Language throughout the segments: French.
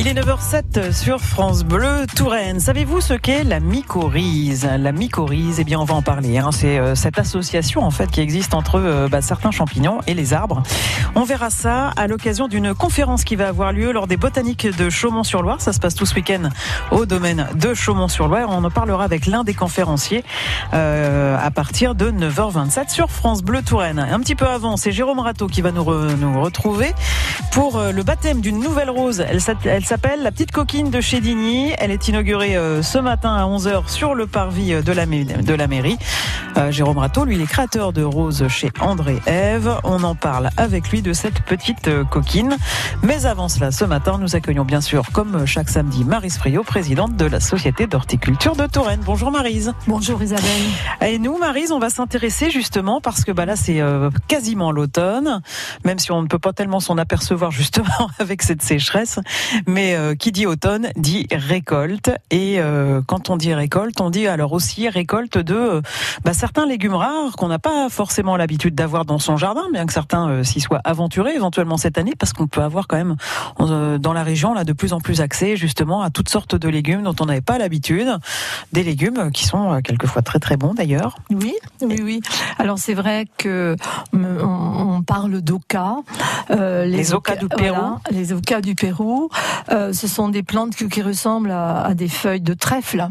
Il est 9h07 sur France Bleu Touraine. Savez-vous ce qu'est la mycorhize? La mycorhize, eh bien, on va en parler. Hein. C'est euh, cette association en fait qui existe entre euh, bah, certains champignons et les arbres. On verra ça à l'occasion d'une conférence qui va avoir lieu lors des botaniques de Chaumont-sur-Loire. Ça se passe tout ce week-end au domaine de Chaumont-sur-Loire. On en parlera avec l'un des conférenciers euh, à partir de 9h27 sur France Bleu Touraine. Un petit peu avant, c'est Jérôme Rateau qui va nous, nous retrouver pour le baptême d'une nouvelle rose. S'appelle La Petite Coquine de chez Digny. Elle est inaugurée euh, ce matin à 11h sur le parvis de la, de la mairie. Euh, Jérôme Rateau, lui, il est créateur de roses chez André Eve. On en parle avec lui de cette petite euh, coquine. Mais avant cela, ce matin, nous accueillons bien sûr, comme chaque samedi, Marise Friot, présidente de la Société d'horticulture de Touraine. Bonjour Marise. Bonjour Isabelle. Et nous, Marise, on va s'intéresser justement parce que bah, là, c'est quasiment l'automne, même si on ne peut pas tellement s'en apercevoir justement avec cette sécheresse. Mais euh, qui dit automne dit récolte. Et euh, quand on dit récolte, on dit alors aussi récolte de euh, bah, certains légumes rares qu'on n'a pas forcément l'habitude d'avoir dans son jardin, bien que certains s'y soient aventurés éventuellement cette année, parce qu'on peut avoir quand même dans la région là de plus en plus accès justement à toutes sortes de légumes dont on n'avait pas l'habitude, des légumes qui sont quelqueverfois très très bons d'ailleurs. Oui, oui, oui. Alors c'est vrai que on, parle d'oca, les, les oca du Pérou, les oca du Pérou. Euh, ce sont des plantes qui, ressemblent à, des feuilles de trèfle.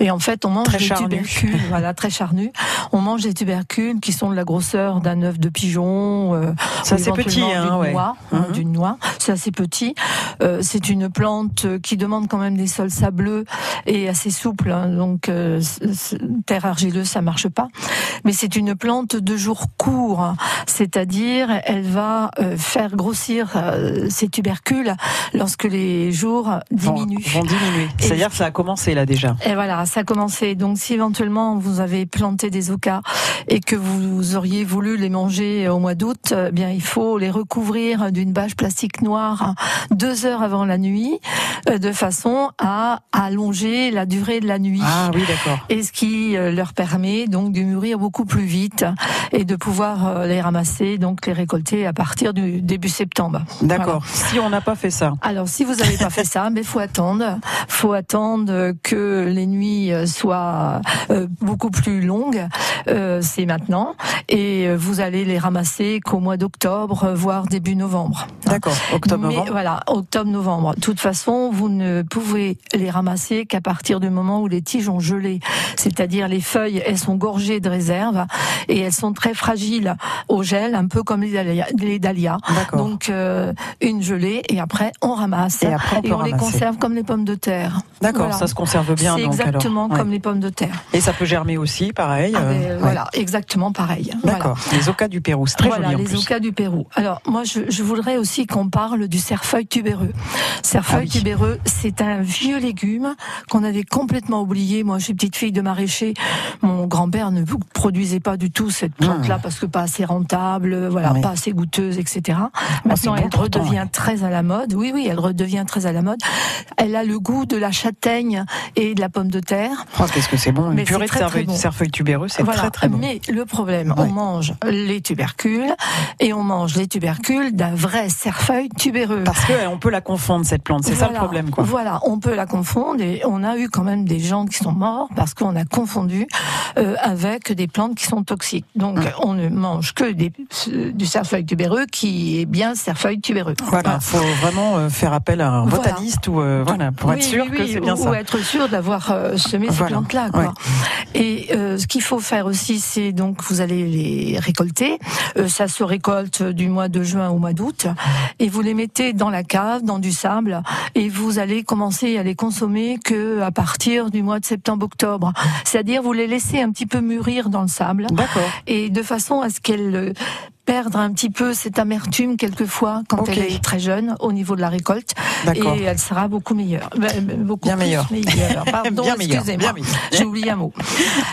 Et en fait, on mange des tubercules, voilà, très charnues. On mange des tubercules qui sont de la grosseur d'un œuf de pigeon. Euh, ça c'est petit, hein, d'une noix, hein, mhm. d'une noix. C'est assez petit. Euh, c'est une plante qui demande quand même des sols sableux et assez souples. Hein, donc euh, terre argileuse, ça marche pas. Mais c'est une plante de jour court, c'est-à-dire elle va euh, faire grossir ses tubercules lorsque les jours diminuent. Vont, diminuer. C'est-à-dire que ça a commencé là déjà. Et voilà, ça a commencé. Donc si éventuellement vous avez planté des ocas et que vous auriez voulu les manger au mois d'août, eh bien il faut les recouvrir d'une bâche plastique noire deux heures avant la nuit, euh, de façon à allonger la durée de la nuit. Ah oui, d'accord. Et ce qui euh, leur permet donc de mûrir beaucoup plus vite et de pouvoir euh, les ramasser, donc les récolter à partir du début septembre. D'accord. Si on n'a pas fait ça. Alors si vous n'avez pas fait ça, mais faut attendre, faut attendre que les nuits soient beaucoup plus longues. C'est maintenant, et vous allez les ramasser qu'au mois d'octobre, voire début novembre. D'accord. Octobre-novembre. Voilà, octobre-novembre. De toute façon, vous ne pouvez les ramasser qu'à partir du moment où les tiges ont gelé. C'est-à-dire les feuilles, elles sont gorgées de réserve et elles sont très fragiles au gel, un peu comme les dahlias. Donc euh, une gelée et après on ramasse et, après on, les conserve comme les pommes de terre. D'accord, ça se conserve bien. C'est exactement comme les pommes de terre. Et ça peut germer aussi, pareil. Ah, ben, euh, voilà, exactement pareil. D'accord. Les ocas du Pérou, c'est très voilà, joli. les ocas du Pérou. Alors moi, je, je voudrais aussi qu'on parle du cerfeuil tubéreux. Cerfeuil ah tubéreux, c'est un vieux légume qu'on avait complètement oublié. Moi, je suis petite fille de maraîcher. Mon grand-père ne produisait pas du tout cette plante-là hmm. parce que pas assez rentable, voilà, pas assez goûteuse, etc. Ah, Maintenant, elle redevient très à la mode. Oui, oui, elle redevient très à la mode. Elle a le goût de la châtaigne et de la pomme de terre. Oh, qu'est-ce que c'est bon Une purée de cerfeuil, tubéreux, c'est très très bon. Mais le problème, on mange les tubercules et on mange les tubercules d'un vrai cerfeuil tubéreux. Parce qu'on peut la confondre cette plante, c'est ça le problème quoi. Voilà, on peut la confondre et on a eu quand même des gens qui sont morts parce qu'on a confondu euh, avec des plantes qui sont toxiques. Donc on ne mange que des, du cerfeuil tubéreux qui est bien cerfeuil tubéreux. Voilà, il faut vraiment euh, faire appel à un botaniste ou euh, voilà pour être sûr que c'est bien ça. Ou être sûr d'avoir semé ces plantes-là. Et ce qu'il faut faire aussi, c'est donc vous allez les récolter. ça se récolte du mois de juin au mois d'août et vous les mettez dans la cave, dans du sable, et vous allez commencer à les consommer que à partir du mois de septembre-octobre. C'est-à-dire vous les laissez un petit peu mûrir dans le sable. Et de façon à ce qu'elles perdre un petit peu cette amertume quelquefois quand elle est très jeune au niveau de la récolte et elle sera beaucoup meilleure. Beaucoup bien meilleure. Pardon, excusez-moi. J'ai oublié un mot.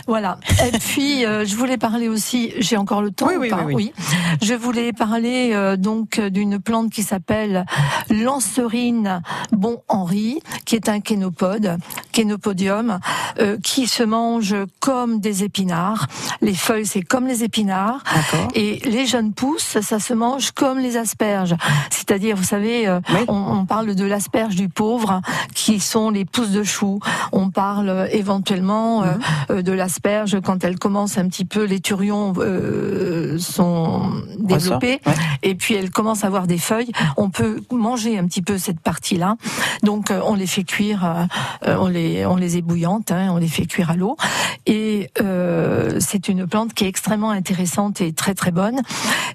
voilà. Et puis euh, je voulais parler aussi, j'ai encore le temps oui, oui, oui, Je voulais parler euh, donc d'une plante qui s'appelle l'anserine bon Henri, qui est un kénopode, kénopodium, euh, qui se mange comme des épinards. Les feuilles c'est comme les épinards et les jeunes jeunes poussent, ça se mange comme les asperges. C'est-à-dire, vous savez, euh, on, parle de l'asperge du pauvre, qui sont les pousses de choux. On parle euh, éventuellement mhm. de l'asperge quand elle commence un petit peu, les turions sont développés, et puis elle commence à avoir des feuilles. On peut manger un petit peu cette partie-là. Donc, on les fait cuire, on les on les ébouillantes, hein, on les fait cuire à l'eau, et c'est une plante qui est extrêmement intéressante et très très bonne.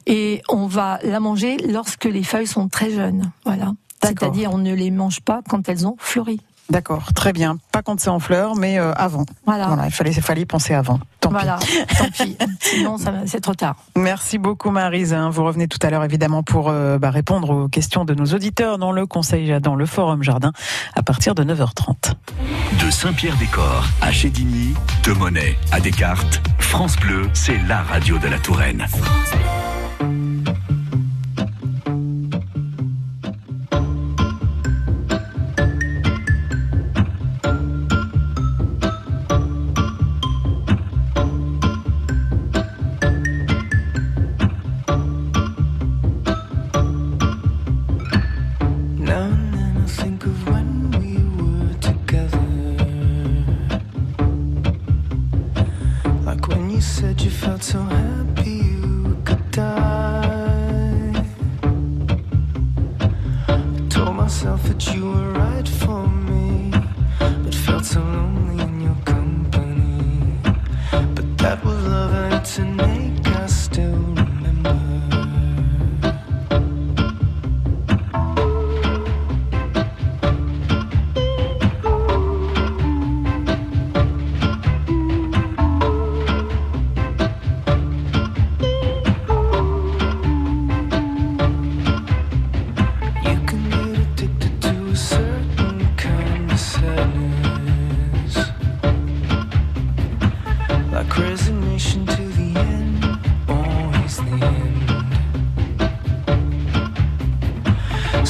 Et on va la manger lorsque les feuilles sont très jeunes. Voilà. C'est-à-dire on ne les mange pas quand elles ont fleuri. D'accord, très bien. Pas quand c'est en fleurs, mais euh, avant. Voilà. Il fallait, il fallait penser avant. Tant voilà. Tant pis. Sinon, c'est trop tard. Merci beaucoup, Marise. Hein. Vous revenez tout à l'heure, évidemment, pour euh, bah, répondre aux questions de nos auditeurs dans le Conseil, dans le Forum Jardin, à partir de 9h30. De Saint-Pierre-des-Corps à Chédigny, de Monet à Descartes, France Bleu, c'est la radio de la Touraine.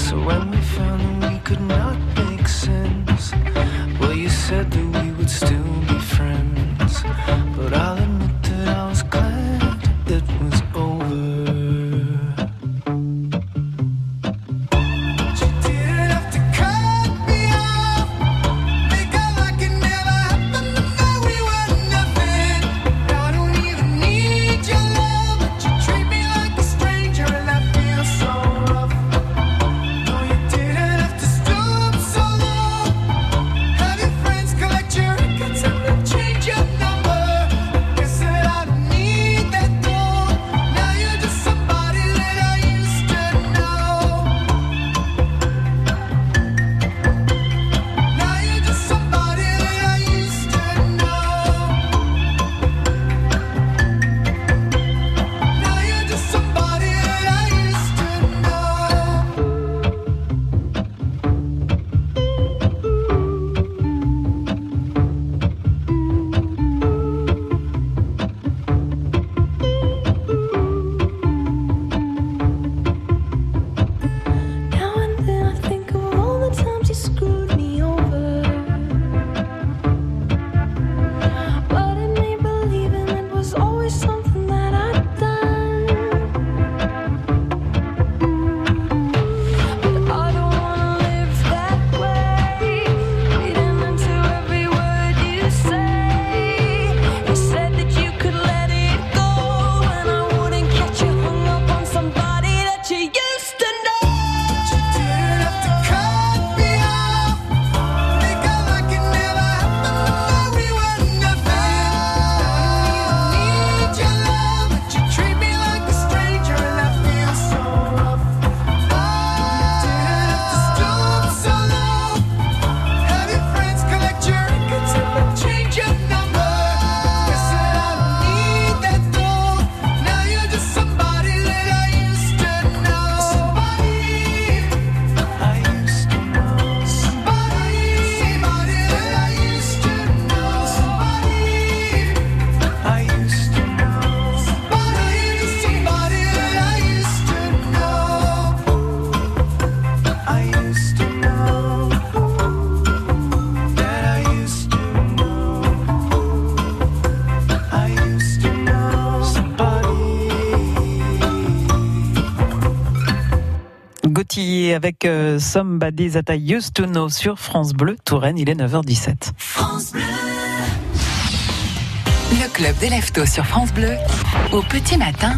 So when we found that we could not Boyer avec euh, Somebody That I Used to Know sur France Bleu Touraine. Il est 9h17. France Bleu. Le club des leftos sur France Bleu. Au petit matin,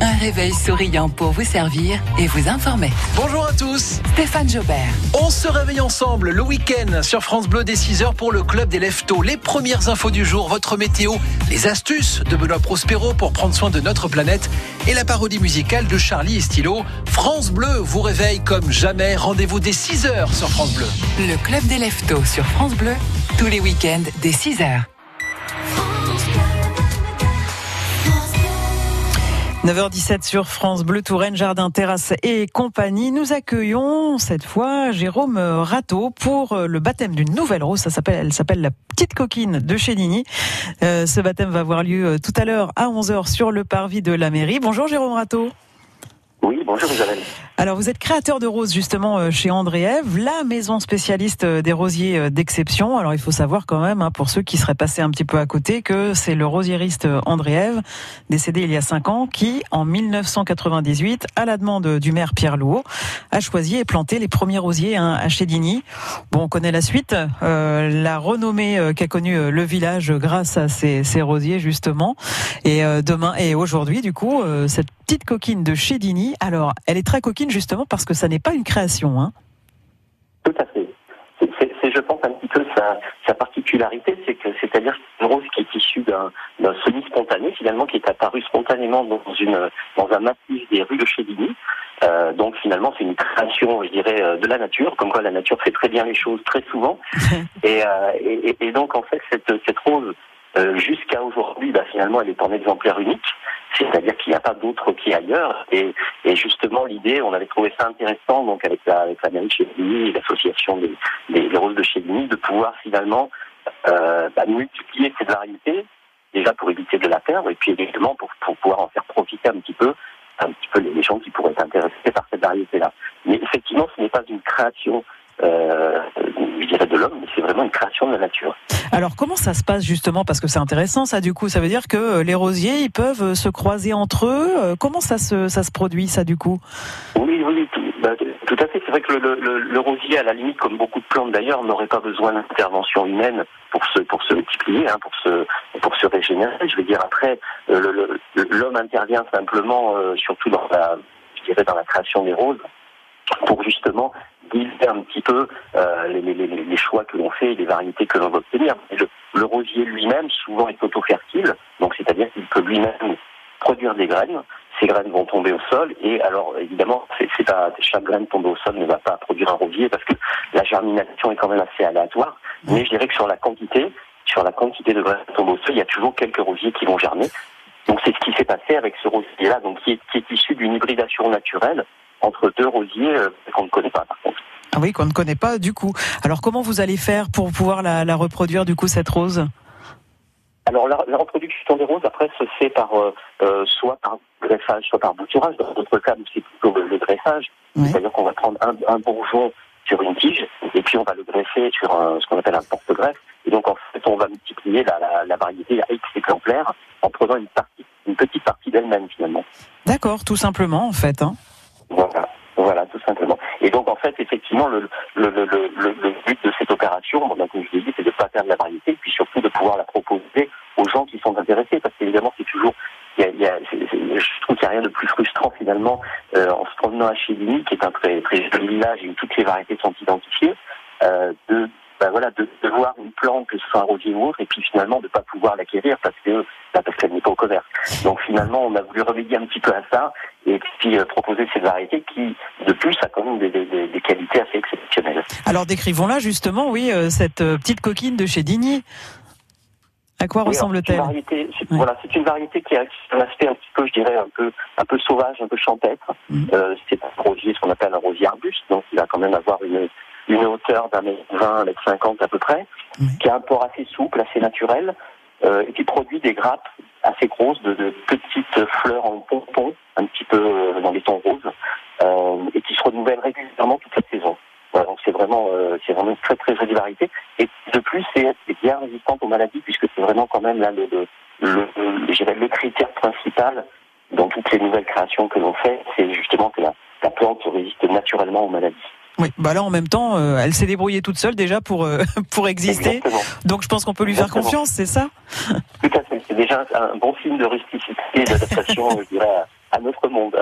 un réveil souriant pour vous servir et vous informer. Bonjour à tous. Stéphane Jobert. On se réveille ensemble le week-end sur France Bleu dès 6h pour le club des leftos. Les premières infos du jour, votre météo, les astuces de Benoît Prospero pour prendre soin de notre planète et la parodie musicale de Charlie et Stylo. France Bleu vous réveille comme jamais. Rendez-vous dès 6h sur France Bleu. Le club des leftos sur France Bleu, tous les week-ends dès 6h. 9h17 sur France Bleu Touraine, Jardin, Terrasse et compagnie. Nous accueillons cette fois Jérôme Rateau pour le baptême d'une nouvelle rose. Elle s'appelle la petite coquine de Chéligny. Euh, ce baptême va avoir lieu tout à l'heure à 11h sur le parvis de la mairie. Bonjour Jérôme Rateau. Oui, bonjour Isabelle. Alors vous êtes créateur de roses justement euh, chez André Ève, la maison spécialiste euh, des rosiers euh, d'exception. Alors il faut savoir quand même, hein, pour ceux qui seraient passés un petit peu à côté, que c'est le rosieriste André Ève, décédé il y a cinq ans, qui en 1998, à la demande du maire Pierre Louot, a choisi et planté les premiers rosiers hein, à Chédigny. Bon, on connaît la suite, la renommée qu'a connue le village grâce à ces, ces rosiers justement. Et demain et aujourd'hui, du coup, cette petite coquine de Chédigny. Alors, elle est très coquine justement parce que ça n'est pas une création. Hein. Tout à fait. C'est, je pense, un petit peu sa, particularité, c'est que c'est-à-dire une rose qui est issue d'un, semi-spontané, finalement, qui est apparu spontanément dans, une, dans un massif des rues de Chédigny. Euh, donc finalement, c'est une création, je dirais, euh, de la nature, comme quoi la nature fait très bien les choses très souvent. Euh, et, et, donc en fait, cette, cette rose, jusqu'à aujourd'hui, bah, finalement, elle est en exemplaire unique c'est-à-dire qu'il n'y a pas d'autre qui ailleurs. Et, justement, l'idée, on avait trouvé ça intéressant, donc avec la, avec la mairie de Chéligny et l'association des, des, roses de Chéligny, de pouvoir finalement euh, bah, multiplier ces variétés, déjà pour éviter de la perdre, et puis également pour, pour pouvoir en faire profiter un petit peu un petit peu les gens qui pourraient être intéressés par cette variété-là. Mais effectivement, ce n'est pas une création euh, je dirais de l'homme, mais c'est vraiment une création de la nature. Alors comment ça se passe justement? Parce que c'est intéressant ça du coup, ça veut dire que euh, les rosiers, ils peuvent euh, se croiser entre eux. Euh, comment ça se, ça se produit ça du coup? Oui, oui, tout, bah, tout à fait. C'est vrai que le, le, le, rosier, à la limite, comme beaucoup de plantes d'ailleurs, n'aurait pas besoin d'intervention humaine pour se, pour se multiplier, hein, pour, se, pour se régénérer. Je veux dire, après, l'homme intervient simplement, surtout dans la, je dirais, dans la création des roses, pour justement guider un petit peu euh, les, choix que l'on fait et les variétés que l'on va obtenir. le, rosier lui-même, souvent, est auto-fertile, donc c'est-à-dire qu'il peut lui-même produire des graines. Ces graines vont tomber au sol et alors évidemment, c'est pas chaque graine tombée au sol ne va pas produire un rosier parce que la germination est quand même assez aléatoire. Mais je dirais que sur la quantité, sur la quantité de graines tombées au sol, il y a toujours quelques rosiers qui vont germer. Donc c'est ce qui s'est passé avec ce rosier-là, donc qui est issu d'une hybridation naturelle entre deux rosiers euh, qu'on ne connaît pas par contre. Ah oui, qu'on ne connaît pas du coup. Alors comment vous allez faire pour pouvoir la, reproduire du coup cette rose? Alors la, reproduction des roses après se fait par euh, euh, soit par greffage, soit par bouturage. Dans d'autres cas, c'est plutôt le, greffage. C'est-à-dire qu'on va prendre un, bourgeon sur une tige et puis on va le greffer sur ce qu'on appelle un porte-greffe. Et donc en fait, on va multiplier la, variété à X exemplaires en prenant une partie, une petite partie d'elle-même finalement. D'accord, tout simplement en fait. Hein. Voilà, tout simplement. Et donc en fait, effectivement, le, but de cette opération, bon, comme je l'ai dit, c'est de ne pas perdre la variété, et puis surtout de pouvoir la proposer aux gens qui sont intéressés, parce qu'évidemment, c'est toujours je trouve qu'il n'y a rien de plus frustrant finalement euh, en se promenant à Chili, qui est un très, très joli village où toutes les variétés sont identifiées, euh, de ben voilà, de, voir une plante, que ce soit un rosier ou autre, et puis finalement de ne pas pouvoir l'acquérir parce que parce qu'elle n'est pas au commerce. Donc finalement, on a voulu remédier un petit peu à ça et puis euh, proposer ces variétés qui, de plus, a quand même des, des, des qualités assez exceptionnelles. Alors décrivons-la justement, oui, euh, cette euh, petite coquine de chez Digny. À quoi ressemble-t-elle? Voilà, c'est une variété qui a un aspect un petit peu, je dirais, un peu, un peu sauvage, un peu champêtre. Mm. Euh, c'est un rosier, ce qu'on appelle un rosier arbuste, donc il va quand même avoir une, une hauteur d'un mètre vingt, un mètre cinquante à peu près, qui a un port assez souple, assez naturel, et qui produit des grappes assez grosses de, petites fleurs en pompon, un petit peu euh, dans les tons roses, euh, et qui se renouvellent régulièrement toute la saison. Voilà, donc c'est vraiment, euh, c'est vraiment une très très jolie variété. Et de plus, c'est bien résistante aux maladies puisque c'est vraiment quand même là le, le, le, le critère principal dans toutes les nouvelles créations que l'on fait, c'est justement que la, la plante résiste naturellement aux maladies. Oui, bah là en même temps, euh, elle s'est débrouillée toute seule déjà pour euh, pour exister. Donc je pense qu'on peut lui faire confiance, c'est ça? Tout à fait. C'est déjà un bon signe de rusticité d'adaptation, je dirais, à notre monde.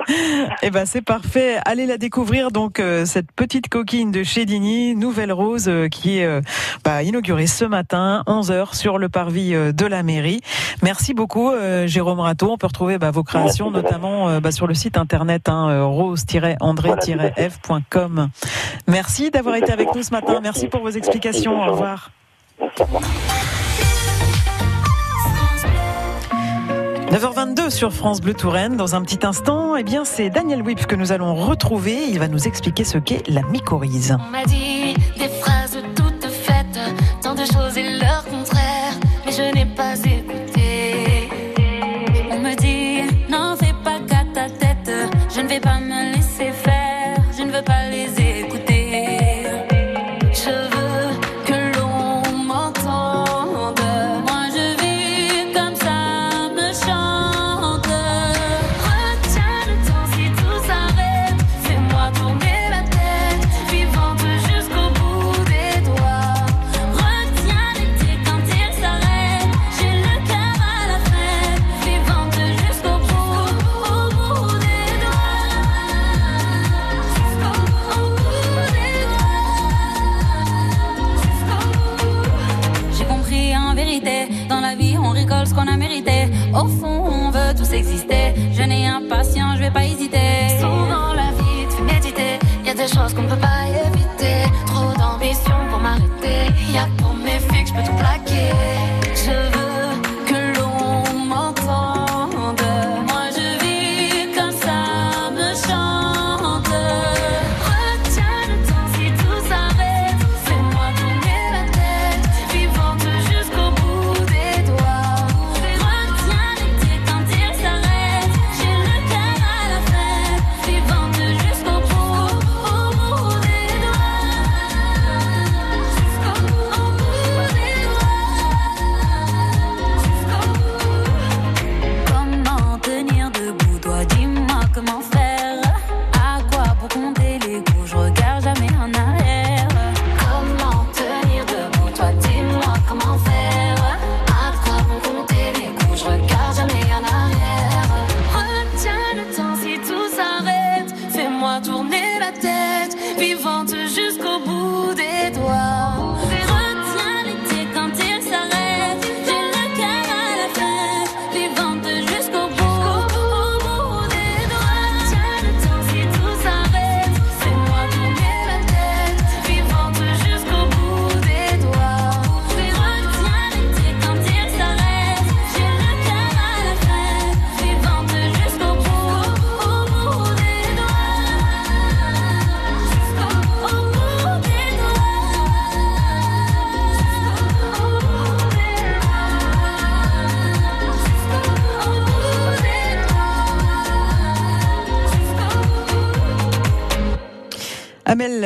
Eh ben c'est parfait. Allez la découvrir donc euh, cette petite coquine de chez Digny, Nouvelle Rose, euh, qui est euh, bah, inaugurée ce matin, 11h sur le parvis de la mairie. Merci beaucoup Jérôme Rateau. On peut retrouver bah, vos créations notamment bah, sur le site internet hein, rose-andré-f.com. Merci d'avoir été avec nous ce matin. Merci, pour vos explications. Au revoir. Merci, 9h22 sur France Bleu Touraine. Dans un petit instant, eh bien, c'est Daniel Whip que nous allons retrouver. Il va nous expliquer ce qu'est la mycorhize.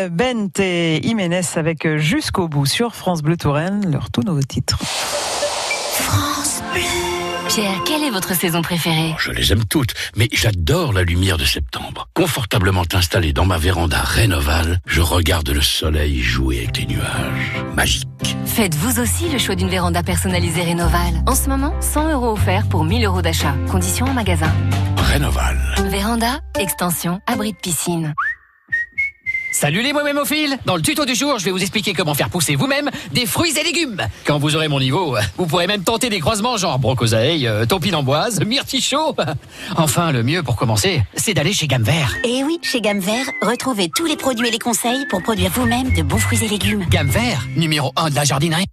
Bent et Jiménez avec Jusqu'au bout sur France Bleu Touraine, leur tout nouveau titre. France Bleu. Pierre, quelle est votre saison préférée? Je les aime toutes, mais j'adore la lumière de septembre. Confortablement installé dans ma véranda Rénoval, je regarde le soleil jouer avec les nuages. Magique. Faites vous aussi le choix d'une véranda personnalisée Rénoval. En ce moment, 100 euros offerts pour 1000 euros d'achat. Conditions en magasin. Rénoval. Véranda, extension, abri de piscine. Salut les mémophiles Dans le tuto du jour, je vais vous expliquer comment faire pousser vous-même des fruits et légumes. Quand vous aurez mon niveau, vous pourrez même tenter des croisements genre brocosaï, euh, topinamboise, myrtille Enfin, le mieux pour commencer, c'est d'aller chez Gamme Vert. Et oui, chez Gamme Vert, retrouvez tous les produits et les conseils pour produire vous-même de bons fruits et légumes. Gamme Vert, numéro 1 de la jardinerie.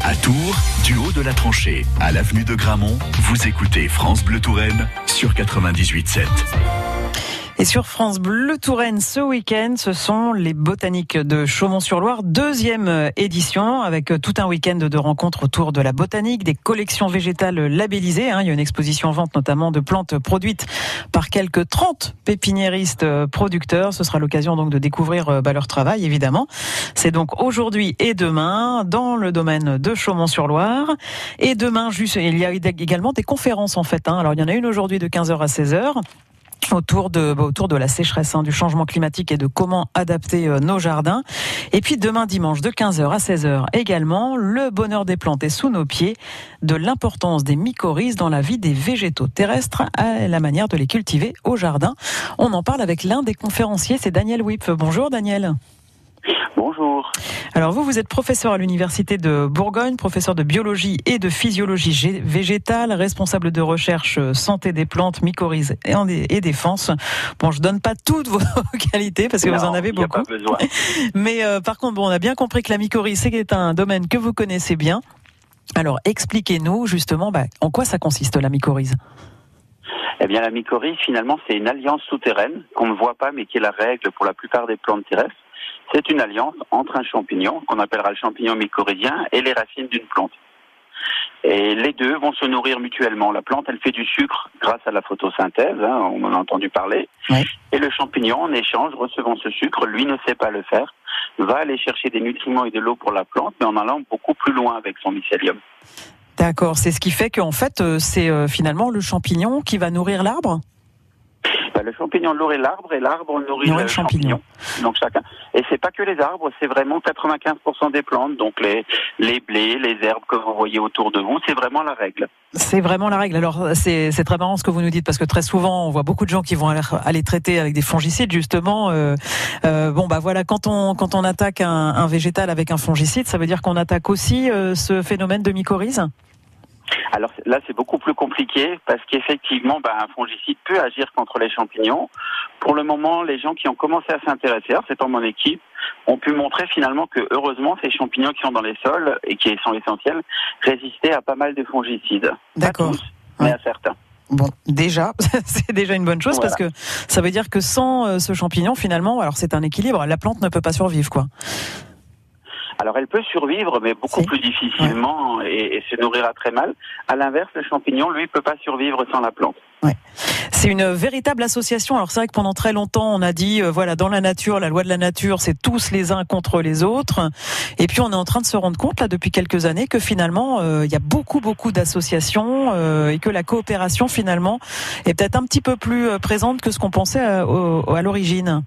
À Tours, du haut de la tranchée à l'avenue de Gramont, vous écoutez France Bleu Touraine sur 98.7. Et sur France Bleu Touraine ce week-end, ce sont les botaniques de Chaumont-sur-Loire, deuxième euh, édition avec euh, tout un week-end de rencontres autour de la botanique, des collections végétales labellisées. Hein. Il y a une exposition vente notamment de plantes produites par quelques 30 pépiniéristes euh, producteurs. Ce sera l'occasion donc de découvrir bah, leur travail évidemment. C'est donc aujourd'hui et demain dans le domaine de Chaumont-sur-Loire. Et demain, juste, il y a également des conférences en fait. Hein. Alors il y en a une aujourd'hui de 15h à 16h autour de bah, autour de la sécheresse, hein, du changement climatique et de comment adapter euh, nos jardins. Et puis demain dimanche de 15h à 16h également, le bonheur des plantes est sous nos pieds, de l'importance des mycorhizes dans la vie des végétaux terrestres à la manière de les cultiver au jardin. On en parle avec l'un des conférenciers, c'est Daniel Wip. Bonjour Daniel. Bonjour. Alors vous, vous êtes professeur à l'université de Bourgogne, professeur de biologie et de physiologie végétale, responsable de recherche euh, santé des plantes, mycorhizes et défense. Bon, je donne pas toutes vos qualités parce que vous en avez beaucoup. Mais euh, par contre, bon, on a bien compris que la mycorhize c'est un domaine que vous connaissez bien. Alors expliquez-nous justement bah, en quoi ça consiste la mycorhize? Eh bien, la mycorhize, finalement, c'est une alliance souterraine qu'on ne voit pas, mais qui est la règle pour la plupart des plantes terrestres. C'est une alliance entre un champignon, qu'on appellera le champignon mycorhizien, et les racines d'une plante. Et les deux vont se nourrir mutuellement. La plante, elle fait du sucre grâce à la photosynthèse, hein, on en a entendu parler. Et le champignon, en échange, recevant ce sucre, lui ne sait pas le faire, va aller chercher des nutriments et de l'eau pour la plante, mais en allant beaucoup plus loin avec son mycélium. D'accord, c'est ce qui fait qu'en fait, euh, c'est euh, finalement le champignon qui va nourrir l'arbre? Bah, le champignon nourrit l'arbre et l'arbre nourrit, le, champignon. Donc chacun. Et c'est pas que les arbres, c'est vraiment 95% des plantes. Donc les les blés, les herbes que vous voyez autour de vous, c'est vraiment la règle. C'est vraiment la règle. Alors c'est très marrant ce que vous nous dites parce que très souvent on voit beaucoup de gens qui vont aller, traiter avec des fongicides justement. Euh, euh, bon bah voilà quand on quand on attaque un, un végétal avec un fongicide, ça veut dire qu'on attaque aussi euh, ce phénomène de mycorhize? Alors là, c'est beaucoup plus compliqué parce qu'effectivement, bah, un fongicide peut agir contre les champignons. Pour le moment, les gens qui ont commencé à s'intéresser, c'est en mon équipe, ont pu montrer finalement que heureusement, ces champignons qui sont dans les sols et qui sont essentiels résistaient à pas mal de fongicides. D'accord. Mais à certains. Bon, déjà, c'est déjà une bonne chose parce que ça veut dire que sans euh, ce champignon, finalement, alors c'est un équilibre, la plante ne peut pas survivre, quoi. Alors elle peut survivre, mais beaucoup plus difficilement et, se nourrira très mal. À l'inverse, le champignon, lui, peut pas survivre sans la plante. C'est une véritable association. Alors c'est vrai que pendant très longtemps, on a dit, euh, voilà, dans la nature, la loi de la nature, c'est tous les uns contre les autres. Et puis on est en train de se rendre compte, là, depuis quelques années, que finalement, euh, il y a beaucoup, beaucoup d'associations euh, et que la coopération, finalement, est peut-être un petit peu plus présente que ce qu'on pensait à l'origine.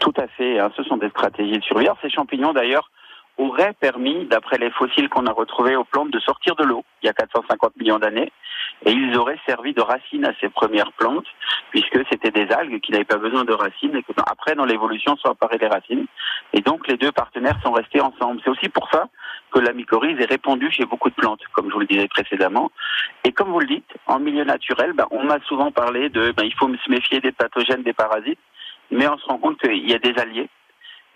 Tout à fait. Hein. Ce sont des stratégies de survie. ces champignons, d'ailleurs, auraient permis, d'après les fossiles qu'on a retrouvés aux plantes, de sortir de l'eau il y a 450 millions d'années. Et ils auraient servi de racines à ces premières plantes, puisque c'était des algues qui n'avaient pas besoin de racines et que après, dans l'évolution, sont apparues les racines. Et donc, les deux partenaires sont restés ensemble. C'est aussi pour ça que la mycorhize est répandue chez beaucoup de plantes, comme je vous le disais précédemment. Et comme vous le dites, en milieu naturel, ben, on m'a souvent parlé de, ben, il faut se méfier des pathogènes, des parasites mais on se rend compte qu'il y a des alliés,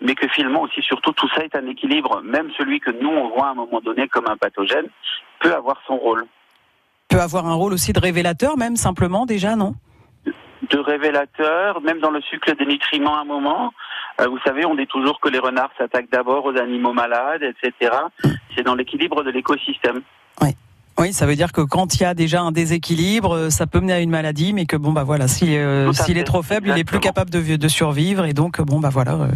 mais que finalement aussi surtout tout ça est un équilibre. Même celui que nous on voit à un moment donné comme un pathogène peut avoir son rôle. Peut avoir un rôle aussi de révélateur même simplement déjà, non? De révélateur, même dans le cycle des nutriments à un moment. Euh, vous savez, on dit toujours que les renards s'attaquent d'abord aux animaux malades, etc. C'est dans l'équilibre de l'écosystème. Oui. Ça veut dire que quand il y a déjà un déséquilibre, euh, ça peut mener à une maladie, mais que bon bah voilà, s'il euh, est trop faible, il est plus capable de, de survivre et donc bon bah voilà, euh,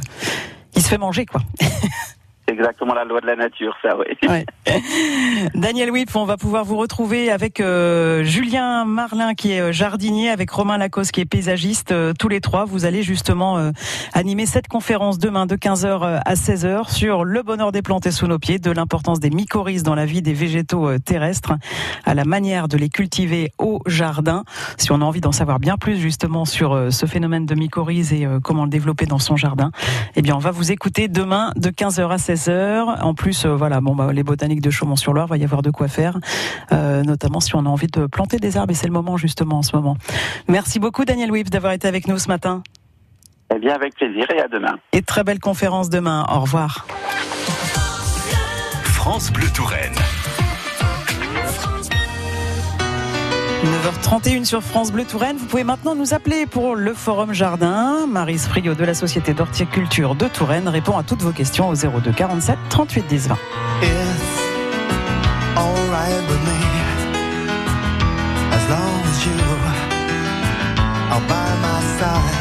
il se fait manger quoi. exactement la loi de la nature, ça, oui. Daniel Whip, on va pouvoir vous retrouver avec euh, Julien Marlin qui est euh, jardinier, avec Romain Lacoste qui est paysagiste. Euh, tous les trois, vous allez justement animer cette conférence demain de 15h à 16h sur le bonheur des plantes et sous nos pieds, de l'importance des mycorhizes dans la vie des végétaux terrestres, à la manière de les cultiver au jardin. Si on a envie d'en savoir bien plus justement sur ce phénomène de mycorhizes et comment le développer dans son jardin, eh bien on va vous écouter demain de 15h à 16h en plus, euh, voilà, bon, bah, les botaniques de Chaumont-sur-Loire, va y avoir de quoi faire, euh, notamment si on a envie de planter des arbres. Et c'est le moment justement en ce moment. Merci beaucoup, Daniel Whip, d'avoir été avec nous ce matin. Eh bien, avec plaisir et à demain. Et très belle conférence demain. Au revoir. France Bleu Touraine. 9h31 sur France Bleu Touraine. Vous pouvez maintenant nous appeler pour le Forum Jardin. Marise Friot de la Société d'Horticulture de Touraine répond à toutes vos questions au 02 47 38 10 20. never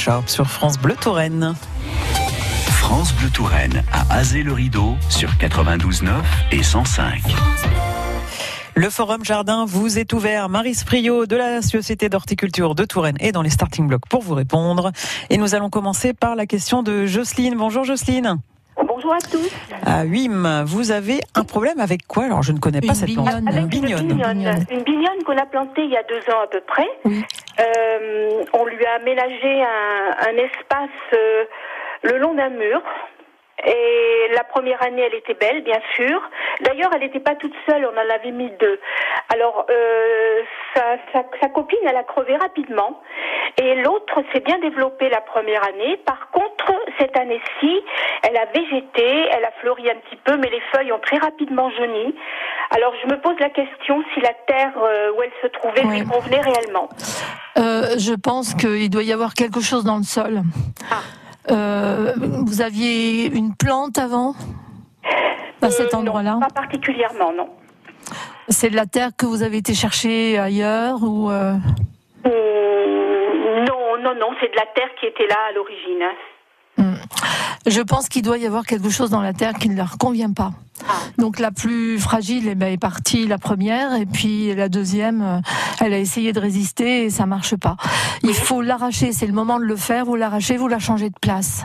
Sharp sur France Bleu Touraine. France Bleu Touraine à Azé-le-Rideau sur 92.9 et 105. Le Forum Jardin vous est ouvert. Marie Spriot de la Société d'horticulture de Touraine est dans les starting blocks pour vous répondre. Et nous allons commencer par la question de Jocelyne. Bonjour Jocelyne. Bonjour à tous. À Huim, vous avez un problème avec quoi Alors, je ne connais pas cette plante. Avec une bignonne. Une bignonne, qu'on a plantée il y a deux ans à peu près. Euh, on lui a aménagé un, espace euh, le long d'un mur. Et la première année, elle était belle, bien sûr. D'ailleurs, elle n'était pas toute seule, on en avait mis deux. Alors, euh, sa, copine, elle a crevé rapidement. Et l'autre s'est bien développée la première année. Par contre, cette année-ci, elle a végété, elle a fleuri un petit peu, mais les feuilles ont très rapidement jauni. Alors, je me pose la question si la terre euh, où elle se trouvait lui convenait réellement. Euh, je pense qu'il doit y avoir quelque chose dans le sol. Ah. Euh, vous aviez une plante avant à cet endroit-là? Pas particulièrement, non. C'est de la terre que vous avez été chercher ailleurs ou euh? Non, non, non, c'est de la terre qui était là à l'origine. Je pense qu'il doit y avoir quelque chose dans la terre qui ne leur convient pas. Donc la plus fragile eh ben, est partie la première et puis la deuxième, euh, elle a essayé de résister et ça marche pas. Il faut l'arracher, c'est le moment de le faire. Vous l'arrachez, vous la changez de place.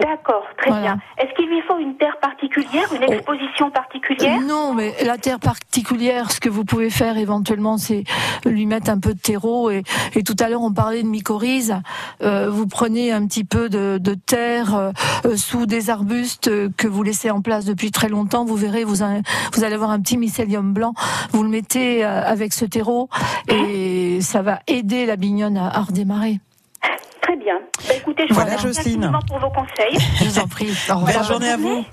D'accord, très bien. Est-ce qu'il lui faut une terre particulière, une exposition particulière Non, mais la terre particulière, ce que vous pouvez faire éventuellement, c'est lui mettre un peu de terreau. Et, et tout à l'heure, on parlait de mycorhize. Euh, vous prenez un petit peu de, de terre euh, sous des arbustes que vous laissez en place depuis très longtemps. Vous verrez, vous, vous allez avoir un petit mycélium blanc. Vous le mettez euh, avec ce terreau et ça va aider la bignonne à, à redémarrer. Très bien. Bah, écoutez, je voilà, vous remercie pour vos conseils. Je vous en prie. Belle journée à vous.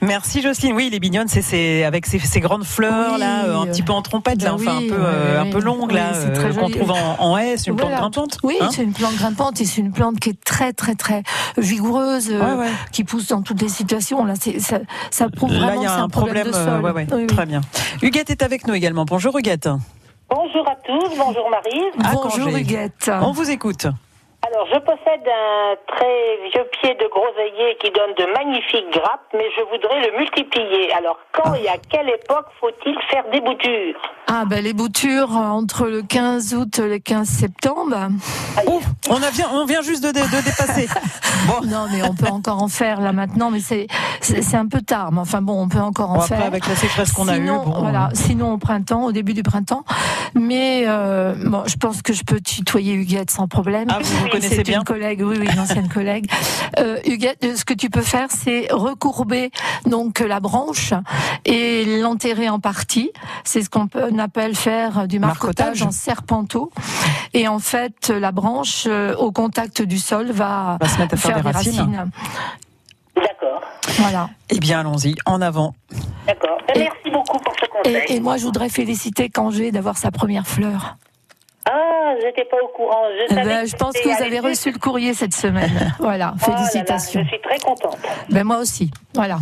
Merci Jocelyne. Oui, les bignonnes, c'est c'est avec ces, ces grandes fleurs Oui. là, euh, un petit peu en trompette, là, Bah enfin oui, un peu euh, un ouais. peu longue Oui, là, c'est très euh, qu'on trouve en, en haie, c'est une Voilà. plante grimpante. Oui, hein c'est une plante grimpante et c'est une plante qui est très très très vigoureuse, euh, Ouais, ouais. qui pousse dans toutes les situations. Là, c'est- ça, ça prouve Là, vraiment il y que a c'est un problème, problème. de euh, sol. ouais, ouais, Oui, oui. Très bien. Huguette est avec nous également. Bonjour Huguette. Bonjour à tous, bonjour Marie. Bonjour. Huguette. On vous écoute. Alors, je possède un très vieux pied de groseillier qui donne de magnifiques grappes, mais je voudrais le multiplier. Alors, quand et à quelle époque faut-il faire des boutures? Ah ben les boutures euh, entre le 15 août et le 15 septembre. Oh, on, a vient, on vient juste de, dé- de dépasser. Bon. Non mais on peut encore en faire là maintenant, mais c'est un peu tard. Mais enfin bon, on peut encore en Bon, après, faire. avec la sécheresse qu'on a eue, bon, voilà, euh. sinon au printemps, au début du printemps. Mais euh, bon, je pense que je peux tutoyer Huguette sans problème. Ah, vous vous connaissez C'est bien une collègue, oui, oui, une ancienne collègue. Euh, Huguette, euh, ce que tu peux faire, c'est recourber donc la branche et l'enterrer en partie. C'est ce qu'on appelle faire du marcotage, Marcotage. en serpenteau. Et en fait, la branche, euh, au contact du sol, va, Va se mettre à faire des racines. D'accord, Voilà. Eh bien, allons-y, en avant. d'accord. Merci beaucoup pour ce conseil. Et, et moi, je voudrais féliciter Cangé d'avoir sa première fleur. J'étais pas au courant. Je, Eh savais ben, je pense que vous avez reçu le courrier cette semaine. Voilà, Oh là là, félicitations. je suis très contente. Ben moi aussi. Voilà.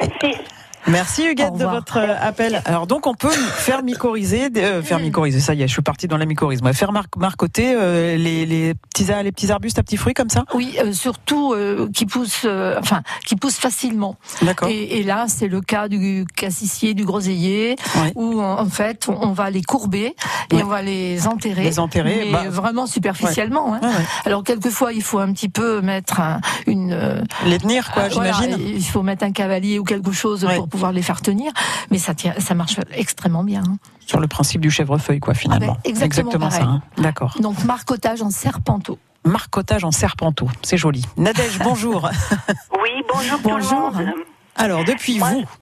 Merci. Merci Huguette de votre euh, appel. Alors donc on peut faire mycorhizer, euh, faire mycorhizer, ça y est, je suis partie dans la mycorhize. Faire mar marcoter euh, les, les petits les petits arbustes à petits fruits comme ça? Oui, euh, surtout euh, qui poussent, euh, enfin, qui poussent facilement. D'accord. Et, et là, c'est le cas du cassissier, du groseillier, Ouais. où en fait, on, on va les courber et Ouais. on va les enterrer. Les enterrer, mais bah, vraiment superficiellement. hein. Alors quelquefois, il faut un petit peu mettre un- une. euh, Les tenir quoi, voilà, j'imagine. il faut mettre un cavalier ou quelque chose pour pouvoir les faire tenir, mais ça tient, ça marche extrêmement bien. hein. Sur le principe du chèvrefeuille quoi finalement. Ah ben, exactement ça. hein. D'accord. Donc marcotage en serpenteau. Marcotage en serpenteau, c'est joli. Nadège, bonjour. Oui, bonjour, Bonjour. tout le monde. Alors depuis Moi, vous,